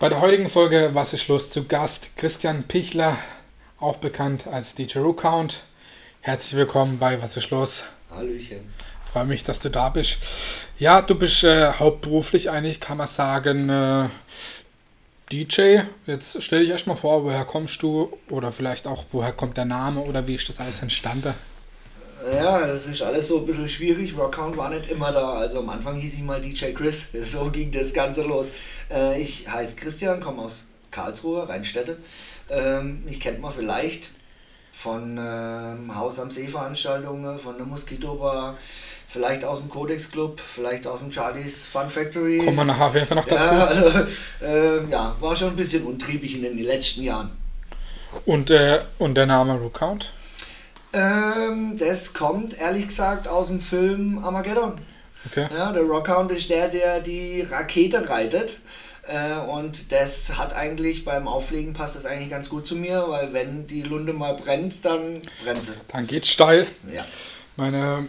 Bei der heutigen Folge Was ist los zu Gast Christian Pichler, auch bekannt als DJ Count. Herzlich willkommen bei Was ist los? Hallöchen. Freue mich, dass du da bist. Ja, du bist äh, hauptberuflich eigentlich, kann man sagen, äh, DJ. Jetzt stell dich erstmal vor, woher kommst du oder vielleicht auch, woher kommt der Name oder wie ist das alles entstanden? Ja, das ist alles so ein bisschen schwierig. Rockhound war nicht immer da. Also am Anfang hieß ich mal DJ Chris. So ging das Ganze los. Äh, ich heiße Christian, komme aus Karlsruhe, Rheinstädte. Ähm, ich kennt man vielleicht von ähm, Haus am See Veranstaltungen, von der Mosquito Bar, vielleicht aus dem Codex Club, vielleicht aus dem Charlie's Fun Factory. Kommen wir nachher auf jeden Fall noch dazu. Ja, also, äh, ja, war schon ein bisschen untriebig in den letzten Jahren. Und, äh, und der Name Rookhound? Ähm, das kommt ehrlich gesagt aus dem Film Armageddon. Okay. Ja, der Rockhound ist der, der die Rakete reitet. Äh, und das hat eigentlich beim Auflegen passt das eigentlich ganz gut zu mir, weil wenn die Lunde mal brennt, dann brennt sie. Dann geht's steil. Ja. Meine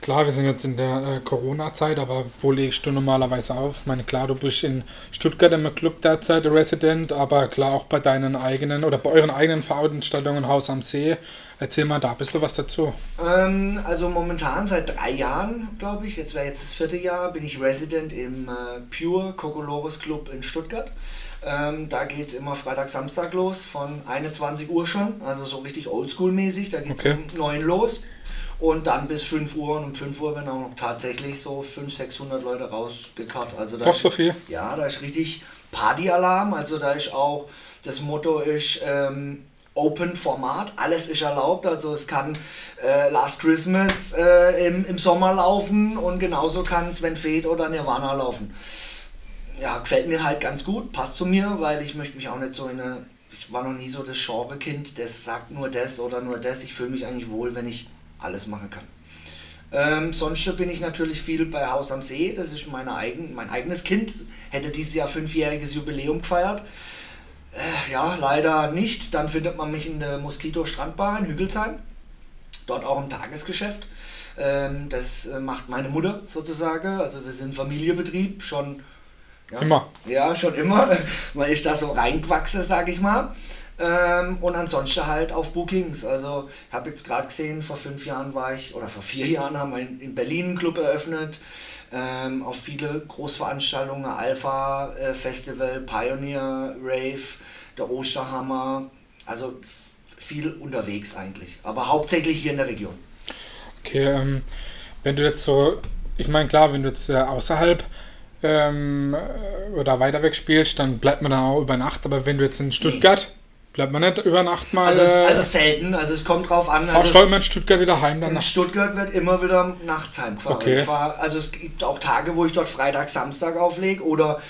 Klar, wir sind jetzt in der äh, Corona-Zeit, aber wo legst du normalerweise auf? Ich meine, klar, du bist in Stuttgart im Club derzeit Resident, aber klar auch bei deinen eigenen oder bei euren eigenen Veranstaltungen Haus am See. Erzähl mal da ein bisschen was dazu. Ähm, also momentan seit drei Jahren, glaube ich, jetzt wäre jetzt das vierte Jahr, bin ich Resident im äh, Pure Cocolores Club in Stuttgart. Ähm, da geht es immer Freitag, Samstag los, von 21 Uhr schon, also so richtig oldschool-mäßig. Da geht es okay. um 9 los und dann bis 5 Uhr und um 5 Uhr werden auch noch tatsächlich so 500, 600 Leute rausgekarrt. Also da Doch so viel? Ja, da ist richtig Partyalarm. Also da ist auch, das Motto ist ähm, Open Format, alles ist erlaubt. Also es kann äh, Last Christmas äh, im, im Sommer laufen und genauso kann Sven Fed oder Nirvana laufen. Ja, gefällt mir halt ganz gut, passt zu mir, weil ich möchte mich auch nicht so in eine ich war noch nie so das Genre-Kind, das sagt nur das oder nur das. Ich fühle mich eigentlich wohl, wenn ich alles machen kann. Ähm, sonst bin ich natürlich viel bei Haus am See, das ist meine eigen, mein eigenes Kind, hätte dieses Jahr fünfjähriges Jubiläum gefeiert. Äh, ja, leider nicht. Dann findet man mich in der Moskito Strandbar in Hügelsheim, dort auch im Tagesgeschäft. Ähm, das äh, macht meine Mutter sozusagen, also wir sind Familienbetrieb, schon ja, immer. Ja, schon immer. Man ist da so reingewachsen, sag ich mal. Ähm, und ansonsten halt auf Bookings. Also ich habe jetzt gerade gesehen, vor fünf Jahren war ich, oder vor vier Jahren haben wir in Berlin einen Club eröffnet. Ähm, auf viele Großveranstaltungen, Alpha äh, Festival, Pioneer, Rave, der Osterhammer. Also viel unterwegs eigentlich. Aber hauptsächlich hier in der Region. Okay, ähm, wenn du jetzt so, ich meine klar, wenn du jetzt äh, außerhalb ähm, oder weiter weg spielst, dann bleibt man dann auch über Nacht. Aber wenn du jetzt in Stuttgart. Bleibt man nicht über Nacht mal. Also, also selten, also es kommt drauf an. Also steuert man in Stuttgart wieder heim dann In Stuttgart wird immer wieder nachts heimgefahren. Okay. Fahr, also es gibt auch Tage, wo ich dort Freitag, Samstag auflege oder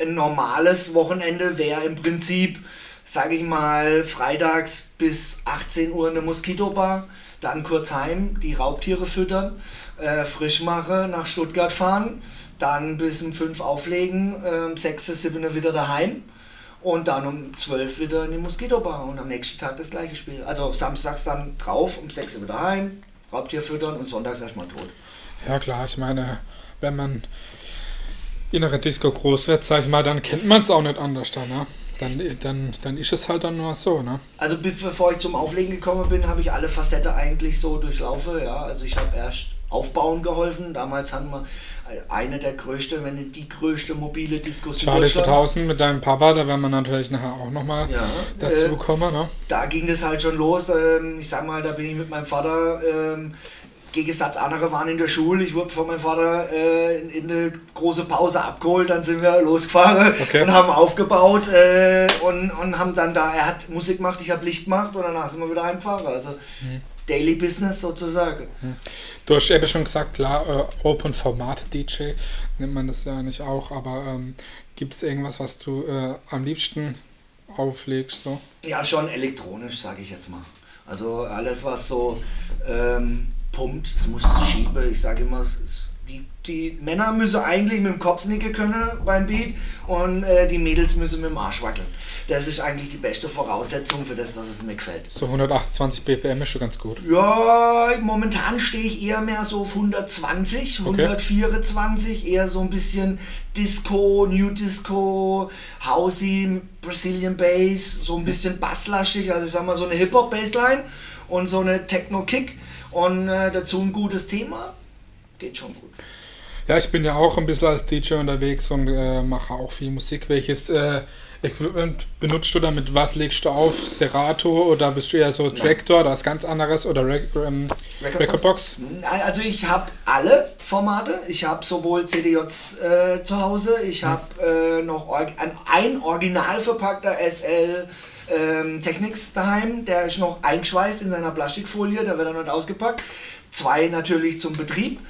ein normales Wochenende wäre im Prinzip, sage ich mal, freitags bis 18 Uhr eine Moskitobar, dann kurz heim, die Raubtiere füttern, äh, frisch mache, nach Stuttgart fahren, dann bis um 5 auflegen, äh, 6, 7 wieder daheim und dann um 12 wieder in die Moskitobar und am nächsten Tag das gleiche Spiel. Also samstags dann drauf, um 6 Uhr wieder heim, Raubtier füttern und sonntags erstmal tot. Ja klar, ich meine, wenn man innere Disco groß wird, sag ich mal, dann kennt man es auch nicht anders dann, ne? Dann, dann, dann ist es halt dann nur so, ne? Also bevor ich zum Auflegen gekommen bin, habe ich alle Facetten eigentlich so durchlaufen, ja. Also ich habe erst aufbauen geholfen. Damals hatten wir eine der größten, wenn nicht die größte mobile Diskussion Charlie 2000 mit deinem Papa, da werden wir natürlich nachher auch nochmal ja, dazu äh, kommen. Ne? Da ging das halt schon los. Ähm, ich sag mal, da bin ich mit meinem Vater. Ähm, Gegensatz andere waren in der Schule. Ich wurde von meinem Vater äh, in, in, eine große Pause abgeholt. Dann sind wir losgefahren okay. und haben aufgebaut äh, und, und haben dann da, er hat Musik gemacht, ich habe Licht gemacht und danach sind wir wieder heimgefahren. Also mhm. Daily Business sozusagen. Mhm. Du hast eben schon gesagt, klar, äh, Open Format DJ nennt man das ja nicht auch, aber ähm, gibt es irgendwas, was du äh, am liebsten auflegst? So? Ja, schon elektronisch, sage ich jetzt mal. Also alles, was so ähm, pumpt, es muss schieben. Ich sage immer, es, die, die Männer müssen eigentlich mit dem Kopf nicken können beim Beat und äh, die Mädels müssen mit dem Arsch wackeln. Das ist eigentlich die beste Voraussetzung für das, dass es mir gefällt. So 128 BPM ist schon ganz gut. Ja, momentan stehe ich eher mehr so auf 120, 124, eher so ein bisschen Disco, New Disco, Housey, Brazilian Bass, so ein bisschen basslastig, also ich sag mal so eine Hip-Hop-Bassline und so eine Techno-Kick und äh, dazu ein gutes Thema geht schon gut. Ja, ich bin ja auch ein bisschen als DJ unterwegs und äh, mache auch viel Musik. Welches äh, Equipment benutzt du damit? Was legst du auf? Serato oder bist du eher so Tractor oder was ganz anderes oder Re ähm, Recordbox? Also ich habe alle Formate. Ich habe sowohl CDJs äh, zu Hause, ich habe äh, noch ein, ein original verpackter SL ähm, Technics daheim, der ist noch eingeschweißt in seiner Plastikfolie, der wird dann nicht ausgepackt. Zwei natürlich zum Betrieb.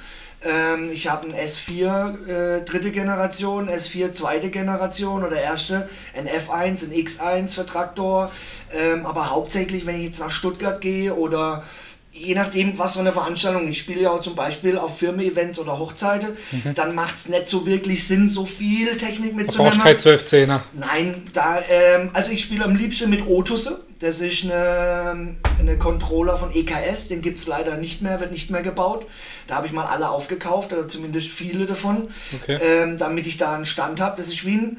Ähm, ich habe ein S4 äh, dritte Generation, S4 zweite Generation oder erste, ein F1, ein X1 für Traktor. Ähm, aber hauptsächlich, wenn ich jetzt nach Stuttgart gehe oder je nachdem, was für eine Veranstaltung, ich spiele ja auch zum Beispiel auf Firmen-Events oder Hochzeiten, mhm. dann macht es nicht so wirklich Sinn, so viel Technik mitzunehmen. Brauchst kein 12-10er. Nein, da, ähm, also ich spiele am liebsten mit Otusse. Das ist eine, eine Controller von EKS, den gibt es leider nicht mehr, wird nicht mehr gebaut. Da habe ich mal alle aufgekauft, oder zumindest viele davon, okay. ähm, damit ich da einen Stand habe. Das ist wie ein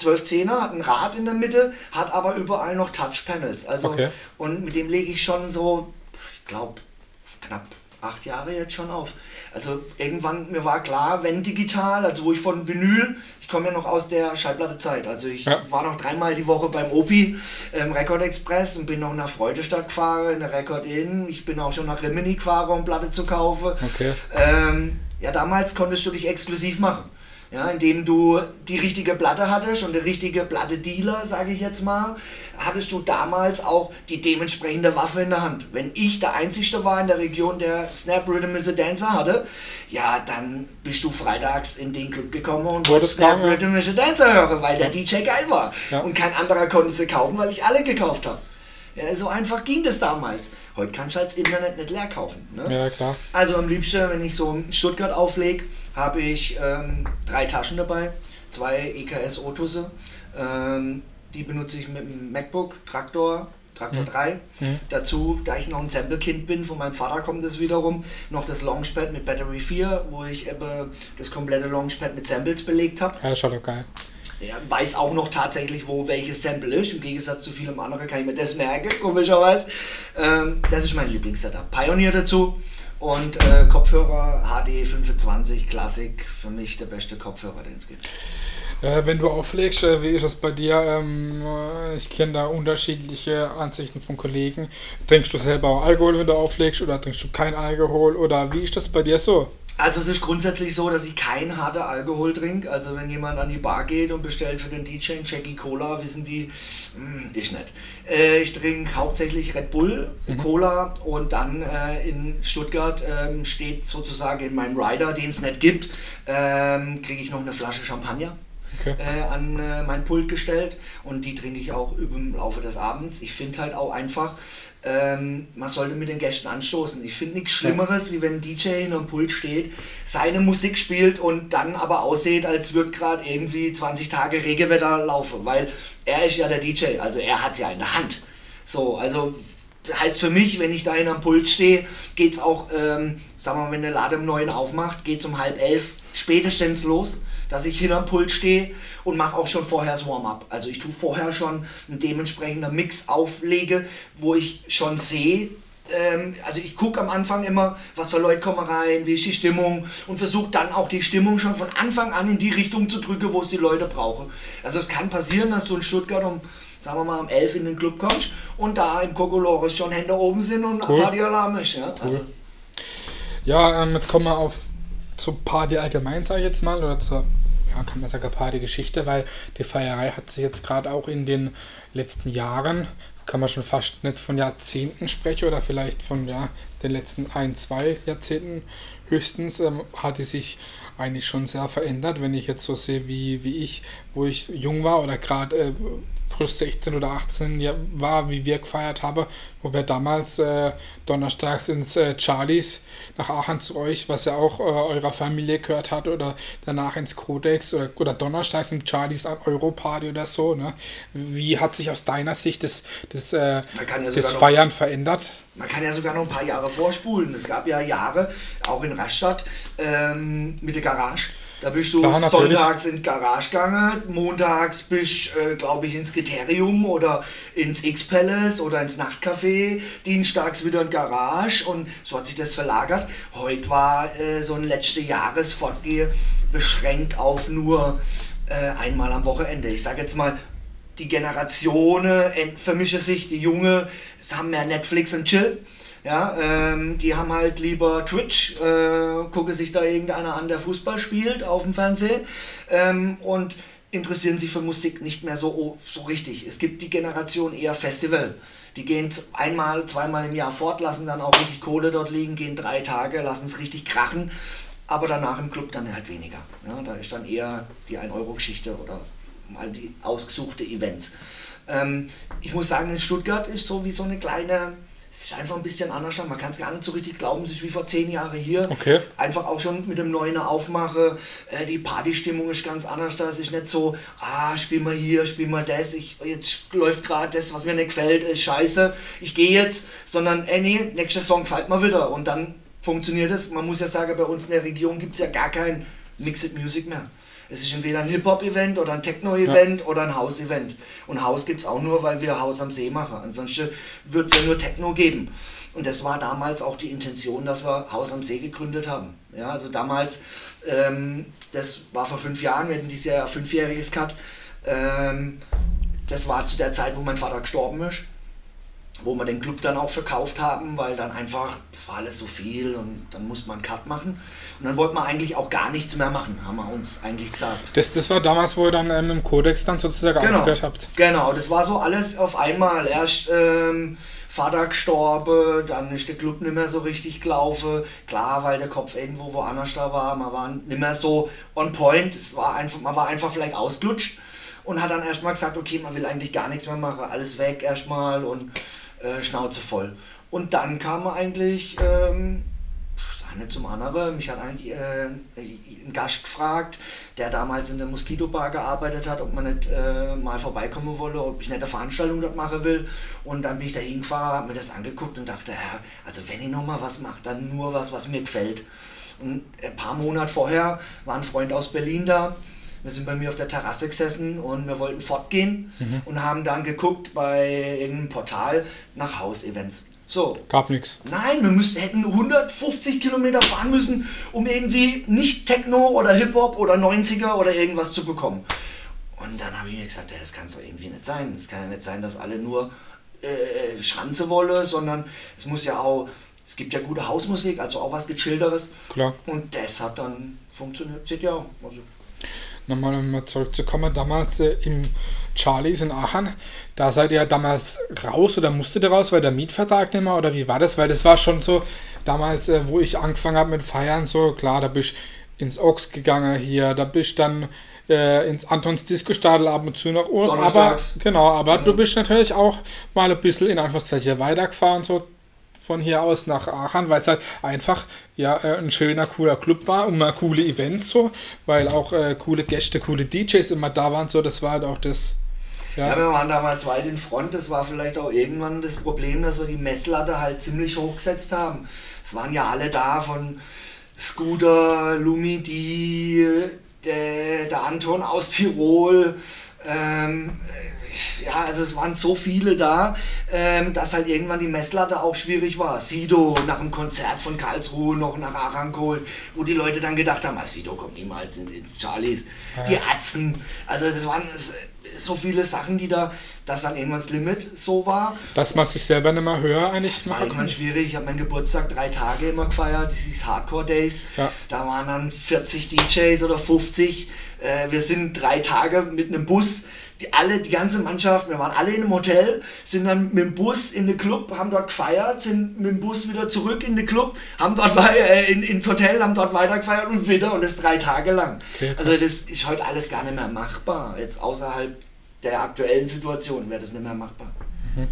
12-10er, hat ein Rad in der Mitte, hat aber überall noch Touch-Panels. Also, okay. Und mit dem lege ich schon so glaube, knapp acht Jahre jetzt schon auf. Also irgendwann, mir war klar, wenn digital, also wo ich von Vinyl, ich komme ja noch aus der Schallplattezeit, also ich ja. war noch dreimal die Woche beim Opi ähm, Record Express und bin noch nach Freudestadt gefahren, in der Record Inn, ich bin auch schon nach Rimini gefahren, um Platte zu kaufen. Okay. Ähm, ja, damals konntest du dich exklusiv machen ja, indem du die richtige Platte hattest und der richtige Platte-Dealer, sage ich jetzt mal, hattest du damals auch die dementsprechende Waffe in der Hand. Wenn ich der Einzige war in der Region, der Snap Rhythm is a Dancer hatte, ja, dann bist du freitags in den Club gekommen und wolltest Snap Rhythm is a Dancer hören, weil der DJ geil war. Ja. Und kein anderer konnte sie kaufen, weil ich alle gekauft habe. Ja, so einfach ging das damals. Heute kannst du als Internet nicht leer kaufen. Ne? Ja, klar. Also am liebsten, wenn ich so Stuttgart auflege, habe ich ähm, drei Taschen dabei, zwei EKS Otusse. Ähm, die benutze ich mit dem MacBook, Traktor, Traktor mhm. 3. Mhm. Dazu, da ich noch ein Sample-Kind bin, von meinem Vater kommt das wiederum, noch das Launchpad mit Battery 4, wo ich eben das komplette Launchpad mit Samples belegt habe. Ja, schon geil. Er weiß auch noch tatsächlich, wo welches Sample ist. Im Gegensatz zu vielem anderen kann ich mir das merken, komischerweise. Ähm, das ist mein Lieblingssetup. Pioneer dazu und äh, Kopfhörer HD 25 Classic. Für mich der beste Kopfhörer, den es gibt. Äh, wenn du auflegst, äh, wie ist das bei dir? Ähm, äh, ich kenne da unterschiedliche Ansichten von Kollegen. Trinkst du selber auch Alkohol, wenn du auflegst, oder trinkst du kein Alkohol? Oder wie ist das bei dir so? Also es ist grundsätzlich so, dass ich kein harter Alkohol trinke. Also wenn jemand an die Bar geht und bestellt für den DJ einen Jackie Cola, wissen die, mh, hm, ich nicht. Äh, ich trinke hauptsächlich Red Bull, mhm. Cola und dann äh, in Stuttgart ähm, steht sozusagen in meinem Rider, den es nicht gibt, ähm, kriege ich noch eine Flasche Champagner okay. äh, an äh, mein Pult gestellt und die trinke ich auch im Laufe des Abends. Ich finde halt auch einfach, ähm, man sollte mit den Gästen anstoßen. Ich finde nichts Schlimmeres, ja. wie wenn ein DJ in einem Pult steht, seine Musik spielt und dann aber aussieht, als würde gerade irgendwie 20 Tage Regenwetter laufen, weil er ist ja der DJ, also er hat es ja in der Hand. So, also heißt für mich, wenn ich da in einem Pult stehe, geht es auch, ähm, sagen wir mal, wenn der Laden um neun aufmacht, geht es um halb elf spätestens los dass ich hinterm Pult stehe und mache auch schon vorher das Warm-up. Also ich tue vorher schon einen dementsprechenden Mix auflege, wo ich schon sehe, ähm, also ich gucke am Anfang immer, was für Leute kommen rein, wie ist die Stimmung und versuche dann auch die Stimmung schon von Anfang an in die Richtung zu drücken, wo es die Leute brauchen. Also es kann passieren, dass du in Stuttgart um sagen wir mal um 11 in den Club kommst und da im Kokolores schon Hände oben sind und cool. Partyalarm ist. Ja, also. ja ähm, jetzt kommen wir auf zur Party allgemein, sage ich jetzt mal, oder zur, ja, kann man sagen, Party-Geschichte, weil die Feierei hat sich jetzt gerade auch in den letzten Jahren, kann man schon fast nicht von Jahrzehnten sprechen oder vielleicht von ja, den letzten ein, zwei Jahrzehnten höchstens, ähm, hat die sich eigentlich schon sehr verändert, wenn ich jetzt so sehe, wie, wie ich, wo ich jung war oder gerade äh, frisch 16 oder 18 war, wie wir gefeiert haben, wo wir damals äh, donnerstags ins äh, Charlies nach Aachen zu euch, was ja auch äh, eurer Familie gehört hat, oder danach ins Codex oder, oder donnerstags im Charlies an Europarty oder so. Ne? Wie hat sich aus deiner Sicht das, das, äh, ja das Feiern verändert? Man kann ja sogar noch ein paar Jahre vorspulen. Es gab ja Jahre, auch in Rastatt, ähm, mit der Garage da bist du Klar, sonntags in die Garage gegangen, montags bist du, äh, glaube ich, ins Kriterium oder ins X-Palace oder ins Nachtcafé, dienstags wieder in Garage und so hat sich das verlagert. Heute war äh, so ein letzte Jahresfortgehe beschränkt auf nur äh, einmal am Wochenende. Ich sage jetzt mal, die Generationen vermischen sich, die Junge haben mehr Netflix und Chill ja, ähm, die haben halt lieber Twitch, äh, gucke sich da irgendeiner an, der Fußball spielt auf dem Fernsehen ähm, und interessieren sich für Musik nicht mehr so, so richtig. Es gibt die Generation eher Festival. Die gehen einmal, zweimal im Jahr fort, lassen dann auch richtig Kohle dort liegen, gehen drei Tage, lassen es richtig krachen, aber danach im Club dann halt weniger. Ja, da ist dann eher die 1-Euro-Geschichte oder mal die ausgesuchte Events. Ähm, ich muss sagen, in Stuttgart ist so wie so eine kleine es ist einfach ein bisschen anders. Man kann es gar nicht so richtig glauben, es ist wie vor zehn Jahren hier. Okay. Einfach auch schon mit dem neuen Aufmache. Äh, die Partystimmung ist ganz anders. Da ist nicht so, ah, spiel mal hier, spiel mal das. Ich, jetzt läuft gerade das, was mir nicht gefällt, ist scheiße. Ich gehe jetzt. Sondern, ey, nee, nächster Song gefällt mir wieder. Und dann funktioniert es. Man muss ja sagen, bei uns in der Region gibt es ja gar kein Mixed Music mehr. Es ist entweder ein Hip-Hop-Event oder ein Techno-Event ja. oder ein House-Event. Und House gibt es auch nur, weil wir Haus am See machen. Ansonsten wird es ja nur Techno geben. Und das war damals auch die Intention, dass wir Haus am See gegründet haben. Ja, also damals, ähm, das war vor fünf Jahren, wir hatten dieses Jahr fünfjähriges Cut. Ähm, das war zu der Zeit, wo mein Vater gestorben ist wo wir den Club dann auch verkauft haben, weil dann einfach, es war alles so viel und dann musste man einen Cut machen. Und dann wollten wir eigentlich auch gar nichts mehr machen, haben wir uns eigentlich gesagt. Das, das war damals, wo ihr dann ähm, im Codex dann sozusagen genau, aufgehört habt. Genau, das war so alles auf einmal. Erst ähm, Vater gestorben, dann ist der Club nicht mehr so richtig gelaufen. Klar, weil der Kopf irgendwo woanders da war, man war nicht mehr so on point. Es war einfach, man war einfach vielleicht ausgelutscht und hat dann erstmal gesagt, okay, man will eigentlich gar nichts mehr machen, alles weg erstmal und äh, Schnauze voll. Und dann kam eigentlich, ähm, eine zum anderen, mich hat eigentlich äh, ein Gast gefragt, der damals in der Mosquito Bar gearbeitet hat, ob man nicht äh, mal vorbeikommen wolle, ob ich nicht eine Veranstaltung dort machen will. Und dann bin ich da hingefahren, habe mir das angeguckt und dachte, ja, also wenn ich nochmal was mache, dann nur was, was mir gefällt. Und ein paar Monate vorher war ein Freund aus Berlin da, wir sind bei mir auf der Terrasse gesessen und wir wollten fortgehen mhm. und haben dann geguckt bei irgendeinem Portal nach Hausevents. So. Gab nichts. Nein, wir müssen, hätten 150 Kilometer fahren müssen, um irgendwie nicht Techno oder Hip-Hop oder 90er oder irgendwas zu bekommen. Und dann habe ich mir gesagt, ja, das kann doch irgendwie nicht sein. Es kann ja nicht sein, dass alle nur äh, Schranze wollen, sondern es muss ja auch, es gibt ja gute Hausmusik, also auch was Gechilderes. Klar. Und das hat dann funktioniert. Seht ihr auch. Also nochmal um zurückzukommen, damals äh, im Charlies in Aachen, da seid ihr damals raus oder musstet ihr raus, weil der Mietvertrag nicht mehr oder wie war das? Weil das war schon so, damals, äh, wo ich angefangen habe mit Feiern, so klar, da bist ich ins Ochs gegangen hier, da bist dann äh, ins Antons Disco-Stadel ab und zu noch. Aber, genau, aber mhm. du bist natürlich auch mal ein bisschen in Anführungszeichen weitergefahren, so von hier aus nach Aachen, weil es halt einfach ja äh, ein schöner, cooler Club war und mal coole Events so, weil auch äh, coole Gäste, coole DJs immer da waren, so, das war halt auch das. Ja. ja, wir waren damals weit in Front. Das war vielleicht auch irgendwann das Problem, dass wir die Messlatte halt ziemlich hochgesetzt haben. Es waren ja alle da von Scooter, Lumidi, der, der Anton aus Tirol, ähm, ja, also es waren so viele da, ähm, dass halt irgendwann die Messlatte auch schwierig war. Sido nach dem Konzert von Karlsruhe noch nach Arankol, wo die Leute dann gedacht haben, ah, Sido kommt niemals ins Charlies. Ja. Die Atzen, also das waren so viele Sachen, die da, dass dann irgendwann das Limit so war. Dass man sich selber nicht mehr höher eigentlich Das war irgendwann schwierig. Ich habe meinen Geburtstag drei Tage immer gefeiert, das ist Hardcore Days. Ja. Da waren dann 40 DJs oder 50. Äh, wir sind drei Tage mit einem Bus die alle, die ganze Mannschaft, wir waren alle in einem Hotel, sind dann mit dem Bus in den Club, haben dort gefeiert, sind mit dem Bus wieder zurück in den Club, haben dort äh, in, ins Hotel, haben dort weiter gefeiert und wieder und das drei Tage lang. Okay, also das ist heute alles gar nicht mehr machbar, jetzt außerhalb der aktuellen Situation wäre das nicht mehr machbar. Mhm.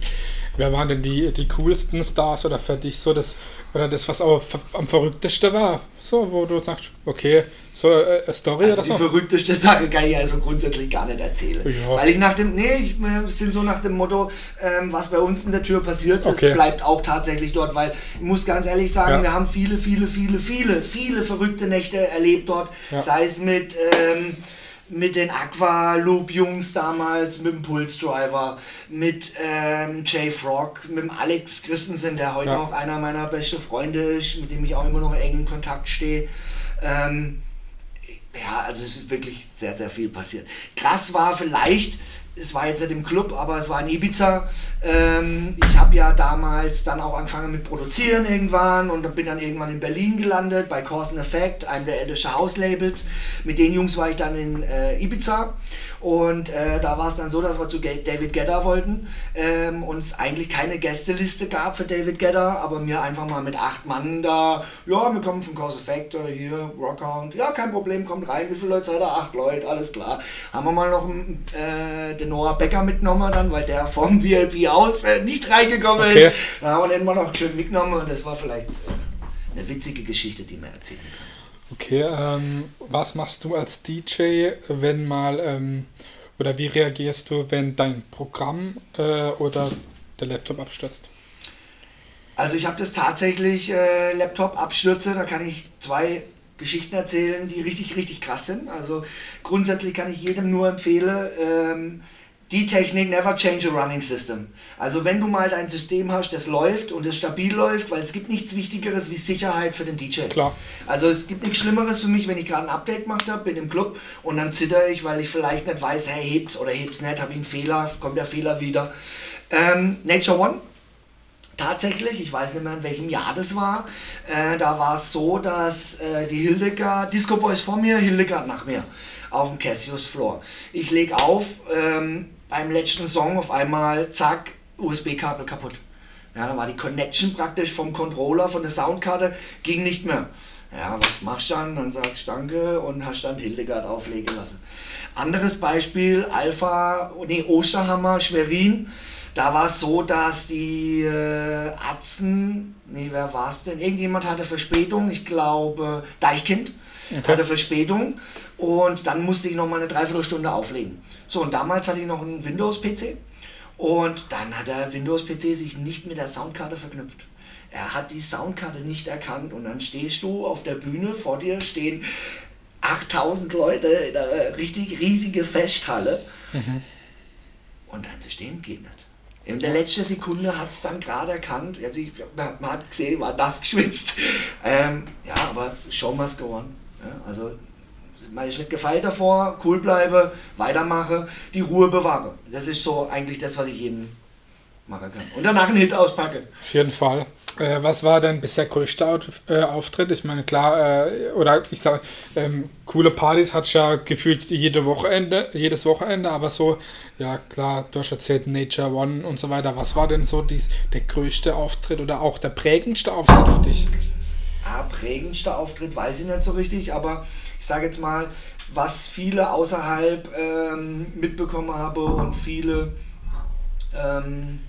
Wer waren denn die, die coolsten Stars oder für dich so das, oder das, was auch am verrücktesten war? So, wo du sagst, okay, so äh, eine Story also oder die so? Die verrückteste Sache kann ich also grundsätzlich gar nicht erzählen. Ja. Weil ich nach dem, nee, ich, wir sind so nach dem Motto, ähm, was bei uns in der Tür passiert ist, okay. bleibt auch tatsächlich dort, weil ich muss ganz ehrlich sagen, ja. wir haben viele, viele, viele, viele, viele verrückte Nächte erlebt dort, ja. sei es mit, ähm, mit den Aqualoop-Jungs damals, mit dem Pulse Driver, mit ähm, Jay Frog, mit dem Alex Christensen, der heute ja. noch einer meiner besten Freunde ist, mit dem ich auch immer noch eng in Kontakt stehe. Ähm, ja, also es ist wirklich sehr, sehr viel passiert. Krass war vielleicht, es war jetzt nicht im Club, aber es war in Ibiza. Ähm, ich habe ja damals dann auch angefangen mit Produzieren irgendwann und bin dann irgendwann in Berlin gelandet bei Cause Effect, einem der ältesten House-Labels. Mit den Jungs war ich dann in äh, Ibiza und äh, da war es dann so, dass wir zu David Gedder wollten ähm, und es eigentlich keine Gästeliste gab für David Gedder, aber mir einfach mal mit acht Mann da, ja, wir kommen von Cause Effect, hier, Rockhound, ja, kein Problem, kommt rein, wie viele Leute seid ihr? Acht Leute, alles klar. Haben wir mal noch äh, den Noah Becker mitgenommen dann, weil der vom VIP aus äh, nicht reingekommen okay. ist. Da haben wir den mal noch schön mitgenommen und das war vielleicht äh, eine witzige Geschichte, die man erzählen kann. Okay, ähm, was machst du als DJ, wenn mal, ähm, oder wie reagierst du, wenn dein Programm äh, oder der Laptop abstürzt? Also ich habe das tatsächlich äh, Laptop-Abstürze, da kann ich zwei Geschichten erzählen, die richtig, richtig krass sind. Also grundsätzlich kann ich jedem nur empfehlen, ähm, die Technik never change a running system. Also wenn du mal dein System hast, das läuft und es stabil läuft, weil es gibt nichts Wichtigeres wie Sicherheit für den DJ. Klar. Also es gibt nichts Schlimmeres für mich, wenn ich gerade ein Update gemacht habe, bin im Club und dann zitter ich, weil ich vielleicht nicht weiß, hey, hebt's oder hebt's nicht, habe ich einen Fehler, kommt der Fehler wieder. Ähm, Nature One, tatsächlich, ich weiß nicht mehr in welchem Jahr das war, äh, da war es so, dass äh, die Hildegard, Disco Boys vor mir, Hildegard nach mir auf dem Cassius Floor. Ich lege auf, ähm, beim letzten Song auf einmal, zack, USB-Kabel kaputt. Ja, dann war die Connection praktisch vom Controller, von der Soundkarte, ging nicht mehr. Ja, was machst du dann? Dann sagst du Danke und hast dann Hildegard auflegen lassen. Anderes Beispiel, Alpha, nee, Osterhammer, Schwerin. Da war es so, dass die äh, Atzen, nee, wer war es denn? Irgendjemand hatte Verspätung, ich glaube Deichkind okay. hatte Verspätung und dann musste ich noch mal eine Dreiviertelstunde auflegen. So, und damals hatte ich noch einen Windows-PC und dann hat der Windows-PC sich nicht mit der Soundkarte verknüpft. Er hat die Soundkarte nicht erkannt und dann stehst du auf der Bühne, vor dir stehen 8000 Leute in einer richtig riesige Festhalle mhm. und dein System geht nicht. In der letzten Sekunde hat es dann gerade erkannt, also ich, man hat gesehen, war das geschwitzt. Ähm, ja, aber Show must on. Ja, also man ist nicht gefeilt davor, cool bleibe, weitermache, die Ruhe bewahre. Das ist so eigentlich das, was ich jedem machen kann. Und danach einen Hit auspacke. Auf jeden Fall. Äh, was war denn bisher größter äh, Auftritt? Ich meine, klar, äh, oder ich sage, ähm, coole Partys hat ja gefühlt jede Wochenende, jedes Wochenende, aber so, ja klar, du hast erzählt Nature One und so weiter. Was war denn so dies, der größte Auftritt oder auch der prägendste Auftritt für dich? Ah, prägendster Auftritt weiß ich nicht so richtig, aber ich sage jetzt mal, was viele außerhalb ähm, mitbekommen habe und viele ähm,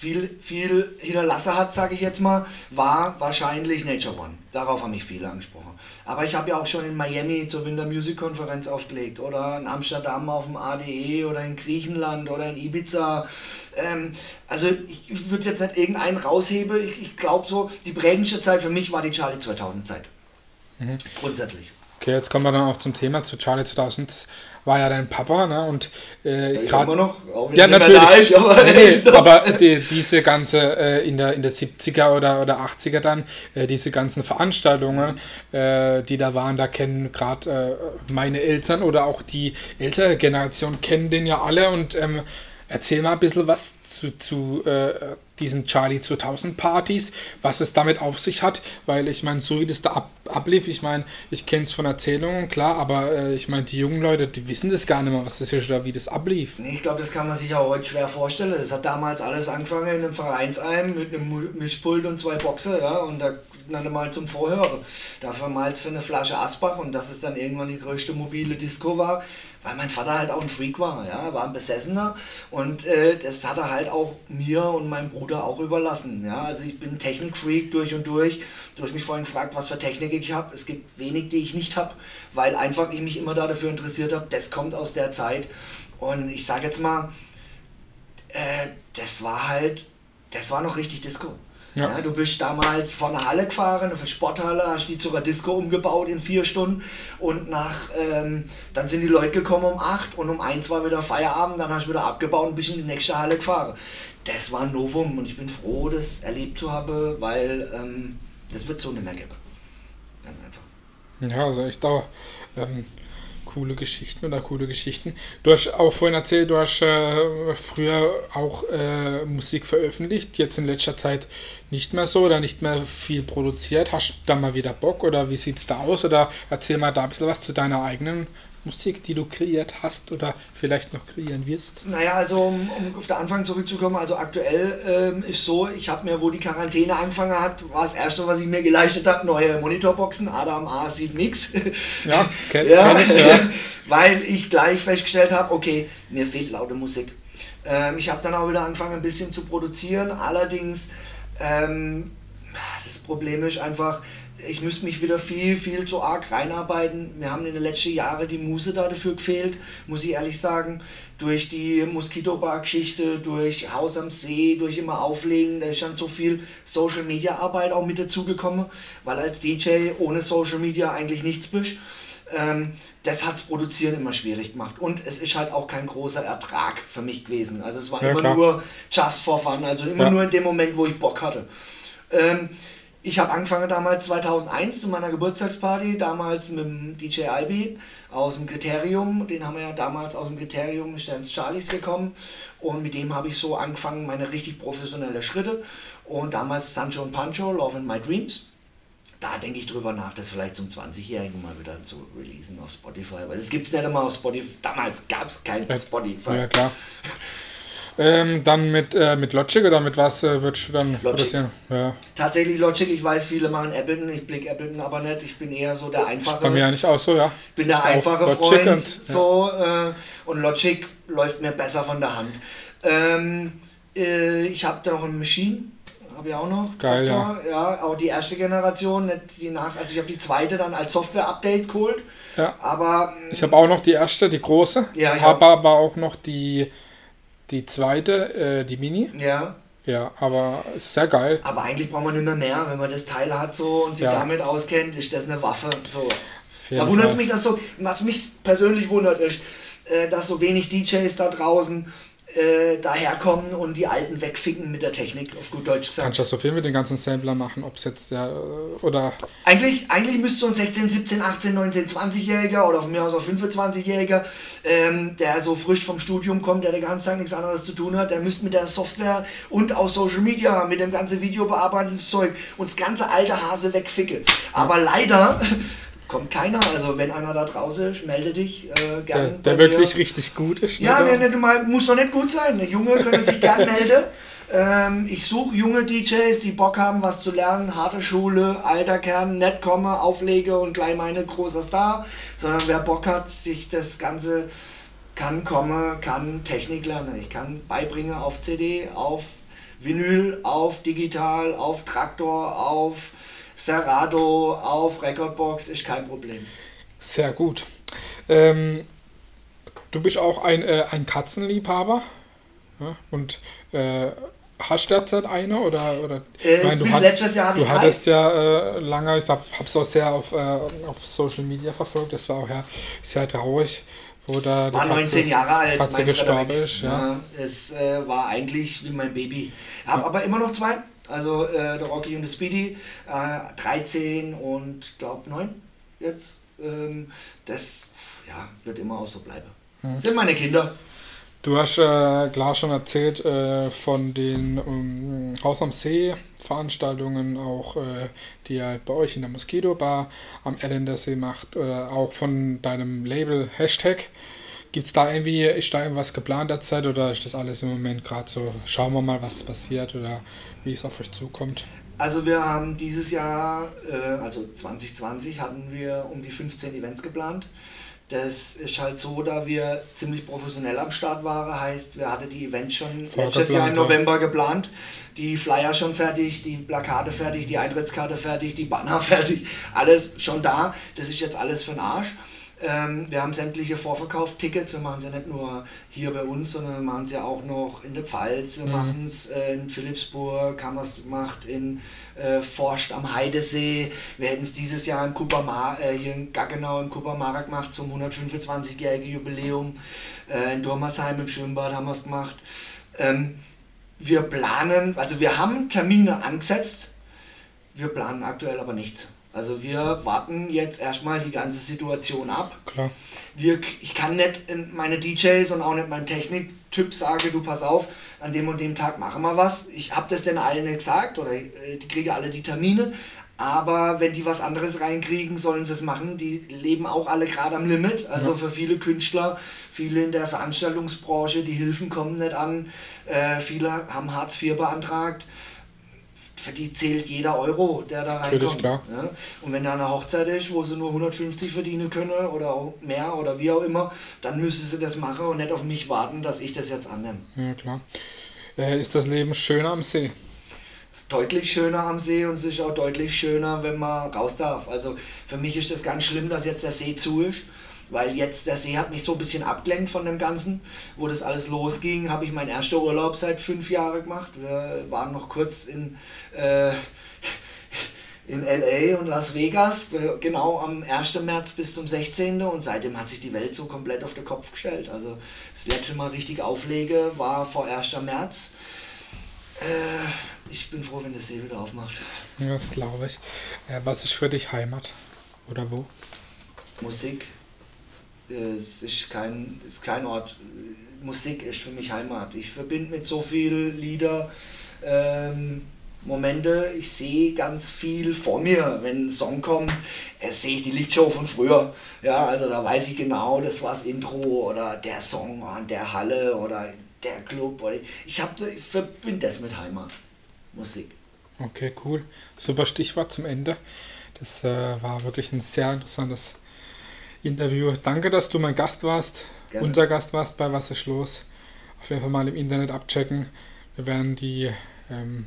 viel, viel hinterlassen hat, sage ich jetzt mal, war wahrscheinlich Nature One. Darauf haben mich viele angesprochen. Aber ich habe ja auch schon in Miami zur Winter Music Konferenz aufgelegt oder in Amsterdam auf dem ADE oder in Griechenland oder in Ibiza. Ähm, also ich würde jetzt nicht irgendeinen rausheben. Ich, ich glaube so, die prägendste Zeit für mich war die Charlie 2000 Zeit. Mhm. Grundsätzlich. Okay, jetzt kommen wir dann auch zum Thema zu Charlie 2000 war ja dein Papa, ne? Und äh, ja, gerade noch, auch ja natürlich, ist, aber, nee, aber die, diese ganze äh, in der in der 70er oder oder 80er dann äh, diese ganzen Veranstaltungen, mhm. die da waren, da kennen gerade äh, meine Eltern oder auch die ältere Generation kennen den ja alle und ähm, erzähl mal ein bisschen was zu, zu äh, diesen Charlie 2000 Partys, was es damit auf sich hat, weil ich meine, so wie das da ab, ablief, ich meine, ich kenne es von Erzählungen, klar, aber äh, ich meine, die jungen Leute, die wissen das gar nicht mehr, was das ist oder wie das ablief. Ich glaube, das kann man sich auch heute schwer vorstellen. Es hat damals alles angefangen in einem Vereinsheim mit einem Mischpult und zwei Boxen, ja, und da dann mal zum Vorhören. Dafür mal für eine Flasche Asbach und das ist dann irgendwann die größte mobile Disco war, weil mein Vater halt auch ein Freak war, ja, war ein Besessener und äh, das hat er halt auch mir und meinem Bruder auch überlassen, ja, also ich bin Technikfreak durch und durch. Du hast mich vorhin gefragt, was für Technik ich habe. Es gibt wenig, die ich nicht habe, weil einfach ich mich immer da dafür interessiert habe. Das kommt aus der Zeit und ich sage jetzt mal, äh, das war halt, das war noch richtig Disco. Ja. ja. du bist damals von der Halle gefahren, auf der Sporthalle, hast die zur Disco umgebaut in vier Stunden und nach, ähm, dann sind die Leute gekommen um acht und um eins war wieder Feierabend, dann hast du wieder abgebaut und bist in die nächste Halle gefahren. Das war ein Novum und ich bin froh, das erlebt zu haben, weil ähm, das wird so nicht mehr geben. Ganz einfach. Ja, also echt auch. Ähm, coole Geschichten oder coole Geschichten. Du hast auch vorhin erzählt, du hast äh, früher auch äh, Musik veröffentlicht, jetzt in letzter Zeit nicht mehr so oder nicht mehr viel produziert. Hast du da mal wieder Bock oder wie sieht es da aus? Oder erzähl mal da ein bisschen was zu deiner eigenen Musik, die du kreiert hast oder vielleicht noch kreieren wirst? Naja, also um, um auf den Anfang zurückzukommen, also aktuell ähm, ist so, ich habe mir, wo die Quarantäne angefangen hat, war das erste, was ich mir geleistet habe, neue Monitorboxen, Adam A sieht nix. Ja, kenn, ja, kenn ich, ja. Weil ich gleich festgestellt habe, okay, mir fehlt laute Musik. Ähm, ich habe dann auch wieder angefangen, ein bisschen zu produzieren, allerdings ähm, das Problem ist einfach, ich müsste mich wieder viel, viel zu arg reinarbeiten. Wir haben in den letzten Jahren die Muse da dafür gefehlt, muss ich ehrlich sagen. Durch die Moskitobar-Geschichte, durch Haus am See, durch immer Auflegen, da ist dann so viel Social-Media-Arbeit auch mit dazugekommen, weil als DJ ohne Social Media eigentlich nichts bist. Ähm, das hat das Produzieren immer schwierig gemacht. Und es ist halt auch kein großer Ertrag für mich gewesen. Also es war ja, immer klar. nur just for fun, also immer ja. nur in dem Moment, wo ich Bock hatte. Ähm, ich habe angefangen damals 2001 zu meiner Geburtstagsparty, damals mit dem DJ Albi aus dem Kriterium. Den haben wir ja damals aus dem Kriterium Sterns Charlies gekommen. Und mit dem habe ich so angefangen, meine richtig professionelle Schritte. Und damals Sancho und Pancho, Love in My Dreams. Da denke ich drüber nach, das vielleicht zum 20-Jährigen mal wieder zu releasen auf Spotify. Weil es gibt es nicht immer auf Spotify. Damals gab es kein Spotify. Ja, klar. Ähm, dann mit, äh, mit Logic oder mit was äh, würdest du dann Logic. Ja. Tatsächlich Logic, ich weiß, viele machen Ableton, ich blicke Ableton aber nicht. Ich bin eher so der einfache. Bei mir eigentlich auch so, ja. bin der einfache Freund. Und, so, äh, und Logic läuft mir besser von der Hand. Ähm, äh, ich habe da noch ein Machine habe ich auch noch. Geil, ja. ja. Auch die erste Generation, nicht die nach, also ich habe die zweite dann als Software-Update geholt. Ja. Aber. Ich habe auch noch die erste, die große. Ja, habe aber auch noch die die zweite, äh, die Mini. Ja. Ja, aber ist sehr geil. Aber eigentlich braucht man nicht mehr mehr. Wenn man das Teil hat so und sich ja. damit auskennt, ist das eine Waffe. So. Da wundert es mich, dass so, was mich persönlich wundert, ist, äh, dass so wenig DJs da draußen äh, daherkommen und die Alten wegficken mit der Technik, auf gut Deutsch gesagt. Kannst du das so viel mit den ganzen Sampler machen, ob es jetzt der äh, oder. Eigentlich, eigentlich müsste so ein 16, 17, 18, 19, 20-Jähriger oder von mir aus auch 25-Jähriger, ähm, der so frisch vom Studium kommt, der den ganzen Tag nichts anderes zu tun hat, der müsste mit der Software und auch Social Media, mit dem ganzen Videobearbeitungszeug und das ganze alte Hase wegficken. Aber leider kommt keiner. Also wenn einer da draußen ist, melde dich äh, gerne. Der, der wirklich richtig gut ist. Ne, ja, ne, ne, mal, muss doch nicht gut sein. Eine Junge könnte sich gerne melden. Ähm, ich suche junge DJs, die Bock haben, was zu lernen. Harte Schule, alter Kern, nett komme, auflege und gleich meine großer Star. Sondern wer Bock hat, sich das Ganze kann komme, kann Technik lernen. Ich kann beibringen auf CD, auf Vinyl, auf digital, auf Traktor, auf Serato auf Recordbox ist kein Problem. Sehr gut. Ähm, du bist auch ein, äh, ein Katzenliebhaber ja? und äh, hast du derzeit eine oder, oder äh, meine, du, hat, letztes Jahr du hattest ja äh, lange, ich habe es auch sehr auf, äh, auf Social Media verfolgt, das war auch ja sehr traurig, wo da war 19 Jahre alt, Katze gestorben ist. Ja. ja es äh, war eigentlich wie mein Baby. Habe ja. aber immer noch zwei. Also äh, der Rocky und der Speedy, äh, 13 und glaube 9 jetzt. Ähm, das ja, wird immer auch so bleiben. Mhm. Das sind meine Kinder. Du hast äh, klar schon erzählt äh, von den um, Haus am See Veranstaltungen, auch äh, die ihr bei euch in der Mosquito Bar am Ellendersee macht, äh, auch von deinem Label Hashtag. Gibt es da irgendwie, ist da irgendwas geplant derzeit oder ist das alles im Moment gerade so, schauen wir mal, was passiert oder wie es auf euch zukommt? Also wir haben dieses Jahr, äh, also 2020, hatten wir um die 15 Events geplant. Das ist halt so, da wir ziemlich professionell am Start waren, heißt, wir hatten die Events schon letztes Jahr im November geplant, die Flyer schon fertig, die Plakate fertig, die Eintrittskarte fertig, die Banner fertig, alles schon da. Das ist jetzt alles für den Arsch. Ähm, wir haben sämtliche Vorverkauftickets. Wir machen es ja nicht nur hier bei uns, sondern wir machen es ja auch noch in der Pfalz. Wir mhm. machen es äh, in Philipsburg, haben wir es gemacht in äh, Forst am Heidesee. Wir hätten es dieses Jahr in Kuppermar, äh, hier in Gaggenau in Kuppermara gemacht zum 125-jährigen Jubiläum. Äh, in Dormersheim im Schwimmbad haben wir es gemacht. Ähm, wir planen, also wir haben Termine angesetzt, wir planen aktuell aber nichts. Also wir warten jetzt erstmal die ganze Situation ab. Klar. Wir, ich kann nicht meine DJs und auch nicht mein Techniktyp sagen, du pass auf, an dem und dem Tag machen wir was. Ich habe das denn allen nicht gesagt oder äh, die kriegen alle die Termine. Aber wenn die was anderes reinkriegen, sollen sie es machen. Die leben auch alle gerade am Limit. Also ja. für viele Künstler, viele in der Veranstaltungsbranche, die Hilfen kommen nicht an. Äh, viele haben Hartz IV beantragt für die zählt jeder Euro, der da reinkommt. Ja? Und wenn da eine Hochzeit ist, wo sie nur 150 verdienen können oder auch mehr oder wie auch immer, dann müssen sie das machen und nicht auf mich warten, dass ich das jetzt annehme. Ja, klar. Äh, ist das Leben schöner am See? Deutlich schöner am See und es ist auch deutlich schöner, wenn man raus darf. Also für mich ist das ganz schlimm, dass jetzt der See zu ist weil jetzt der See hat mich so ein bisschen abgelenkt von dem Ganzen. Wo das alles losging, habe ich meinen ersten Urlaub seit fünf Jahren gemacht. Wir waren noch kurz in, äh, in LA und Las Vegas, genau am 1. März bis zum 16. Und seitdem hat sich die Welt so komplett auf den Kopf gestellt. Also das letzte Mal richtig auflege war vor 1. März. Äh, ich bin froh, wenn der See wieder aufmacht. Ja, das glaube ich. Äh, was ist für dich Heimat? Oder wo? Musik es ist kein, ist kein Ort. Musik ist für mich Heimat. Ich verbinde mit so vielen Lieder ähm, Momente. Ich sehe ganz viel vor mir. Wenn ein Song kommt, äh, sehe ich die Lichtshow von früher. Ja, also da weiß ich genau, das war das Intro oder der Song an der Halle oder der Club. Oder ich, hab, verbinde das mit Heimat. Musik. Okay, cool. Super Stichwort zum Ende. Das äh, war wirklich ein sehr interessantes Interview. Danke, dass du mein Gast warst, Gerne. unser Gast warst bei Was ist los. Auf jeden Fall mal im Internet abchecken. Wir werden die ähm,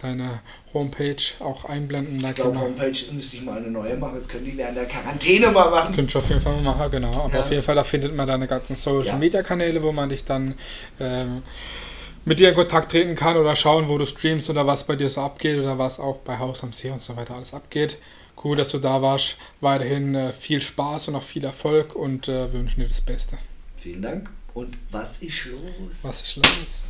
deine Homepage auch einblenden. Da ich glaube, Homepage müsste ich mal eine neue machen. Das können die während der Quarantäne mal machen. Könnt ihr auf jeden Fall mal machen, genau. Aber ja. auf jeden Fall, da findet man deine ganzen Social Media Kanäle, wo man dich dann ähm, mit dir in Kontakt treten kann oder schauen, wo du streamst oder was bei dir so abgeht oder was auch bei Haus am See und so weiter alles abgeht. Cool, dass du da warst. Weiterhin äh, viel Spaß und auch viel Erfolg und äh, wünschen dir das Beste. Vielen Dank. Und was ist los? Was ist los?